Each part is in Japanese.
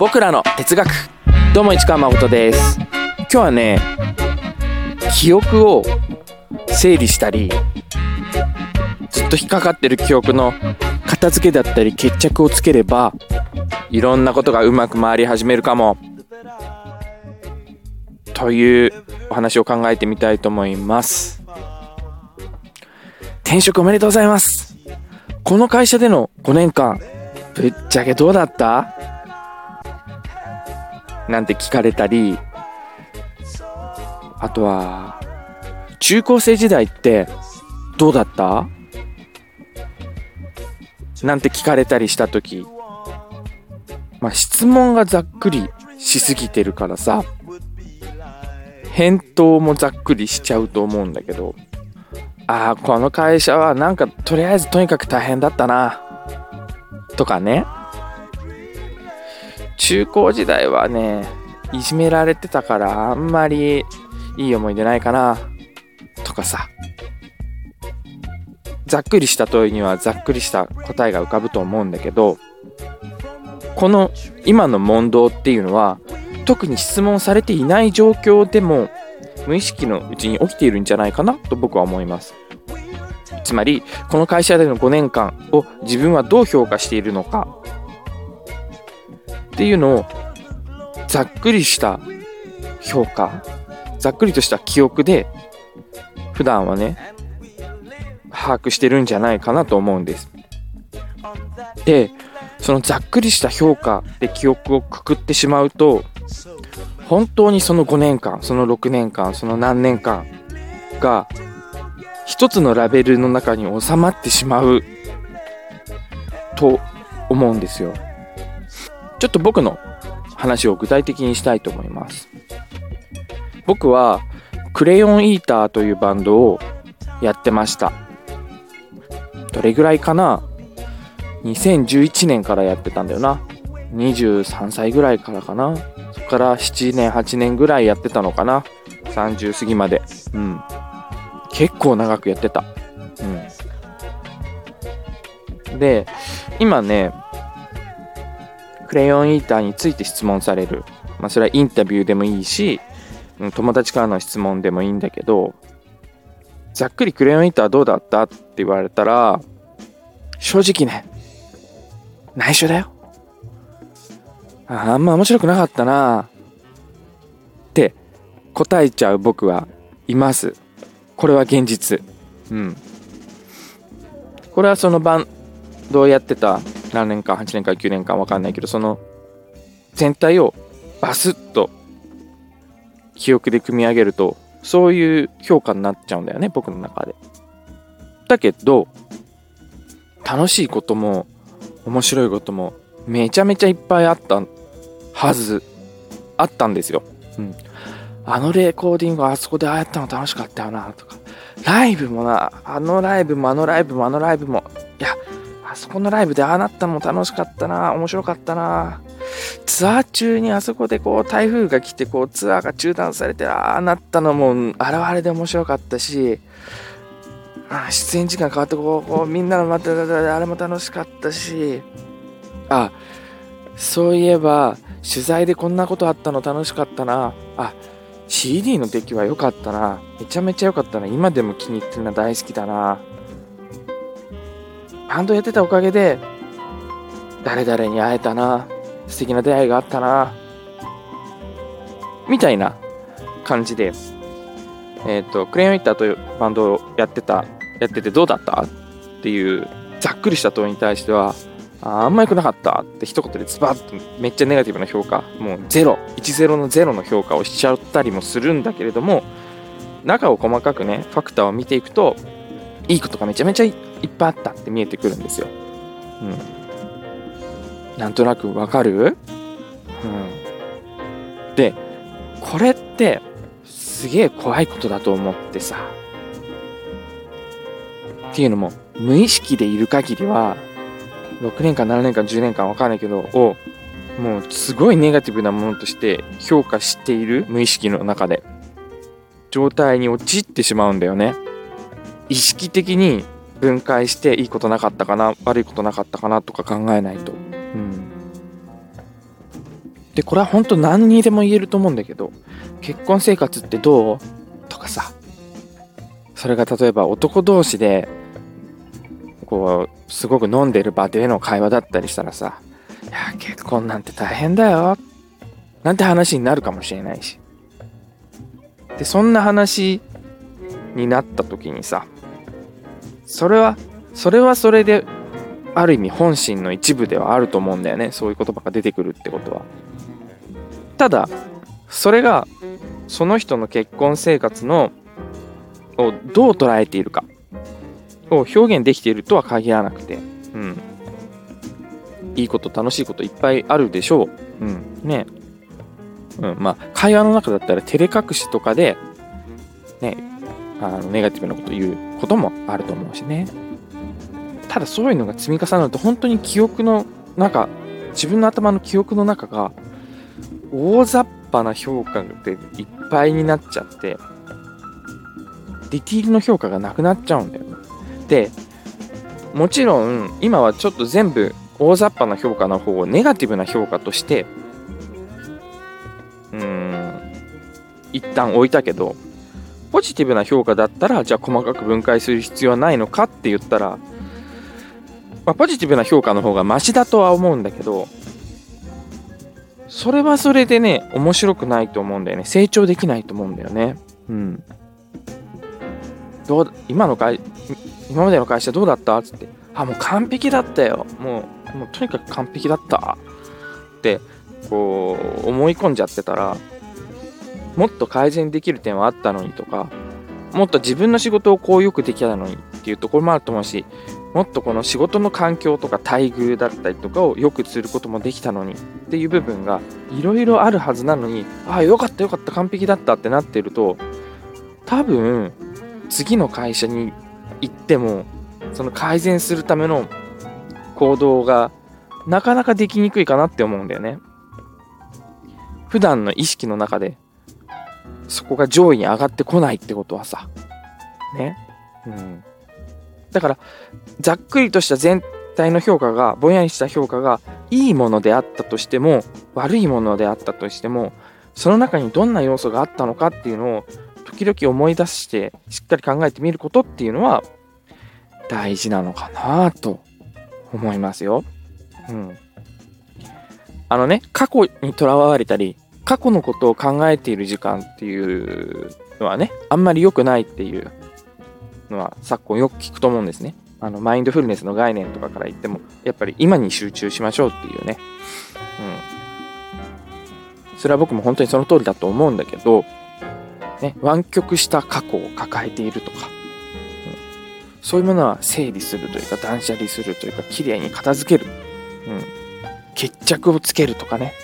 僕らの哲学。どうも市川誠です。今日はね記憶を整理したりずっと引っかかってる記憶の片付けだったり決着をつければいろんなことがうまく回り始めるかも。というお話を考えてみたいと思います。転職おめでとうございます。この会社での5年間ぶっちゃけどうだった？なんて聞かれたりあとは中高生時代ってどうだった？なんて聞かれたりした時。まあ質問がざっくりしすぎてるからさ返答もざっくりしちゃうと思うんだけどああこの会社はなんかとりあえずとにかく大変だったなとかね。中高時代はねいじめられてたからあんまりいい思い出ないかなとかさ。ざっくりした問いにはざっくりした答えが浮かぶと思うんだけどこの今の問答っていうのは特に質問されていない状況でも無意識のうちに起きているんじゃないかなと僕は思います。つまりこの会社での5年間を自分はどう評価しているのかっていうのをざっくりした評価ざっくりとした記憶で普段はね把握してるんじゃないかなと思うんです。でそのざっくりした評価で記憶をくくってしまうと本当にその5年間その6年間その何年間が一つのラベルの中に収まってしまうと思うんですよ。ちょっと僕の話を具体的にしたいと思います。僕はクレヨンイーターというバンドをやってました。どれぐらいかな？2011年からやってたんだよな。23歳ぐらいからかな。そこから7年8年ぐらいやってたのかな。30過ぎまで。うん。結構長くやってた。うん。で今ねクレヨンイーターについて質問される。まあそれはインタビューでもいいし友達からの質問でもいいんだけどざっくりクレヨンイーターどうだったって言われたら正直ね内緒だよ。あんま面白くなかったな。って答えちゃう僕はいます。これは現実。うん。これはそのバンドをやってた何年間8年間9年間分かんないけどその全体をバスッと記憶で組み上げるとそういう評価になっちゃうんだよね僕の中で。だけど楽しいことも面白いこともめちゃめちゃいっぱいあったはずあったんですよ、うん、あのレコーディングあそこでああやったの楽しかったよなとか。ライブもなあのライブもあのライブもあのライブも。いやあそこのライブでああなったのも楽しかったな。面白かったな。ツアー中にあそこでこう台風が来てこうツアーが中断されてああなったのもあれはあれで面白かったし。あ出演時間変わってこうこうみんなのまたあれも楽しかったし。あそういえば取材でこんなことあったの楽しかったな。あ CD の出来は良かったな。めちゃめちゃ良かったな。今でも気に入ってるの大好きだな。バンドやってたおかげで誰々に会えたな素敵な出会いがあったなみたいな感じでえっ、ー、とクレヨンイッターというバンドをやってたやっててどうだった？っていうざっくりした問いに対してはああんま良くなかった。って一言でズバッとめっちゃネガティブな評価。もうゼロ。10のゼロの評価をしちゃったりもするんだけれども中を細かくねファクターを見ていくといいことがめちゃめちゃいっぱいあったって見えてくるんですよ。うん。なんとなくわかる？うん。で、これってすげえ怖いことだと思ってさ。っていうのも無意識でいる限りは6年間7年間10年間わかんないけどをもうすごいネガティブなものとして評価している無意識の中で状態に陥ってしまうんだよね意識的に分解していいことなかったかな悪いことなかったかなとか考えないと、うん、でこれは本当何にでも言えると思うんだけど結婚生活ってどう？とかさ。それが例えば男同士でこうすごく飲んでる場での会話だったりしたらさ「いや結婚なんて大変だよ」なんて話になるかもしれないし。でそんな話になった時にさそれはそれはそれである意味本心の一部ではあると思うんだよね。そういう言葉が出てくるってことは。ただそれがその人の結婚生活のをどう捉えているか。を表現できているとは限らなくて。うん。いいこと楽しいこといっぱいあるでしょう。うん。ね。うん。まあ会話の中だったら照れ隠しとかでねあのネガティブなこと言うこともあると思うしね。ただそういうのが積み重なると本当に記憶の中自分の頭の記憶の中が大雑把な評価でいっぱいになっちゃってディティールの評価がなくなっちゃうんだよね。でもちろん今はちょっと全部大雑把な評価の方をネガティブな評価としてうん一旦置いたけどポジティブな評価だったらじゃあ細かく分解する必要はないのかって言ったらまあ、ポジティブな評価の方がマシだとは思うんだけど、それはそれでね、面白くないと思うんだよね。成長できないと思うんだよね。うん。どう、今の会、今までの会社どうだったつって、あ、もう完璧だったよ。もう、もうとにかく完璧だった。って、こう、思い込んじゃってたら、もっと改善できる点はあったのにとか、もっと自分の仕事をこうよくできたのにっていうところもあると思うし、もっとこの仕事の環境とか待遇だったりとかを良くすることもできたのにっていう部分がいろいろあるはずなのにああよかったよかった完璧だったってなってると多分次の会社に行ってもその改善するための行動がなかなかできにくいかなって思うんだよね。普段の意識の中でそこが上位に上がってこないってことはさねうんだから、ざっくりとした全体の評価が、ぼんやりした評価が、いいものであったとしても、悪いものであったとしても、その中にどんな要素があったのかっていうのを、時々思い出して、しっかり考えてみることっていうのは、大事なのかなと思いますよ。うん。あのね、過去にとらわれたり、過去のことを考えている時間っていうのはね、あんまり良くないっていうのは昨今よく聞くと思うんですね。あのマインドフルネスの概念とかから言ってもやっぱり今に集中しましょうっていうね。うん。それは僕も本当にその通りだと思うんだけど、ね、湾曲した過去を抱えているとか、うん、そういうものは整理するというか断捨離するというか綺麗に片付ける、うん、決着をつけるとかね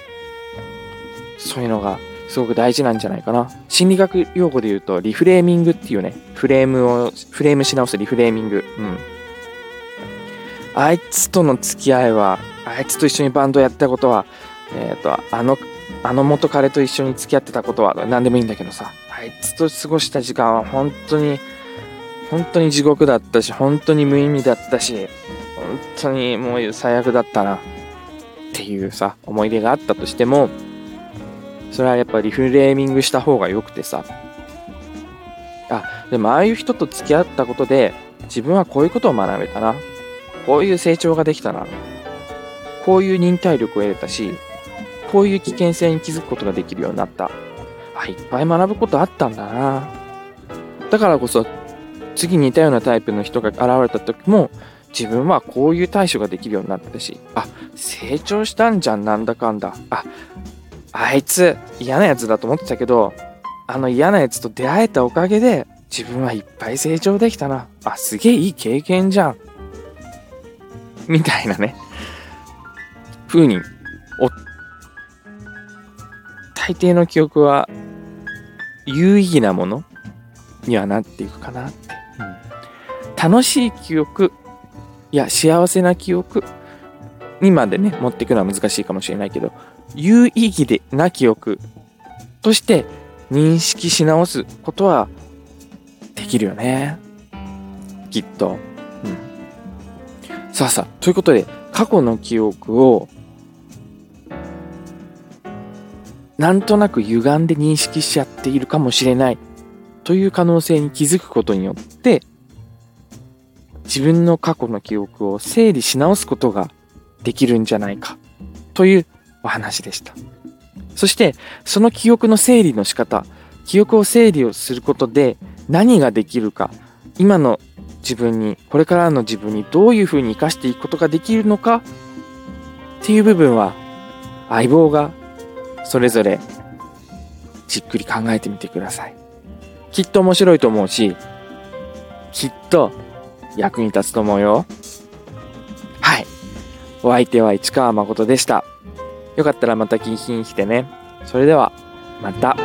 そういうのがすごく大事なんじゃないかな。心理学用語で言うと、リフレーミングっていうね、フレームを、フレームし直すリフレーミング。うん。あいつとの付き合いは、あいつと一緒にバンドやったことは、えっ、ー、と、あの、あの元彼と一緒に付き合ってたことは何でもいいんだけどさ、あいつと過ごした時間は本当に、本当に地獄だったし、本当に無意味だったし、本当にもう最悪だったな、っていうさ、思い出があったとしても、それはやっぱリフレーミングした方が良くてさ。あ、でもああいう人と付き合ったことで、自分はこういうことを学べたな。こういう成長ができたな。こういう忍耐力を得れたし、こういう危険性に気づくことができるようになった。あ、いっぱい学ぶことあったんだな。だからこそ、次似たようなタイプの人が現れた時も、自分はこういう対処ができるようになったし、あ、成長したんじゃん、なんだかんだ。あ、あいつ嫌なやつだと思ってたけど、あの嫌なやつと出会えたおかげで自分はいっぱい成長できたな。あ、すげえいい経験じゃん。みたいなね。風に、お、大抵の記憶は有意義なものにはなっていくかなって。うん、楽しい記憶、いや、幸せな記憶にまでね、持っていくのは難しいかもしれないけど、有意義でな記憶として認識し直すことはできるよね。きっと。うん。さあさあ、ということで、過去の記憶をなんとなく歪んで認識しちゃっているかもしれないという可能性に気づくことによって自分の過去の記憶を整理し直すことができるんじゃないかというお話でした。そしてその記憶の整理の仕方、記憶を整理をすることで何ができるか、今の自分に、これからの自分にどういうふうに生かしていくことができるのかっていう部分は相棒がそれぞれじっくり考えてみてください。きっと面白いと思うし、きっと役に立つと思うよ。はい。お相手は市川誠でした。よかったらまた聞きに来てね。それでは、また。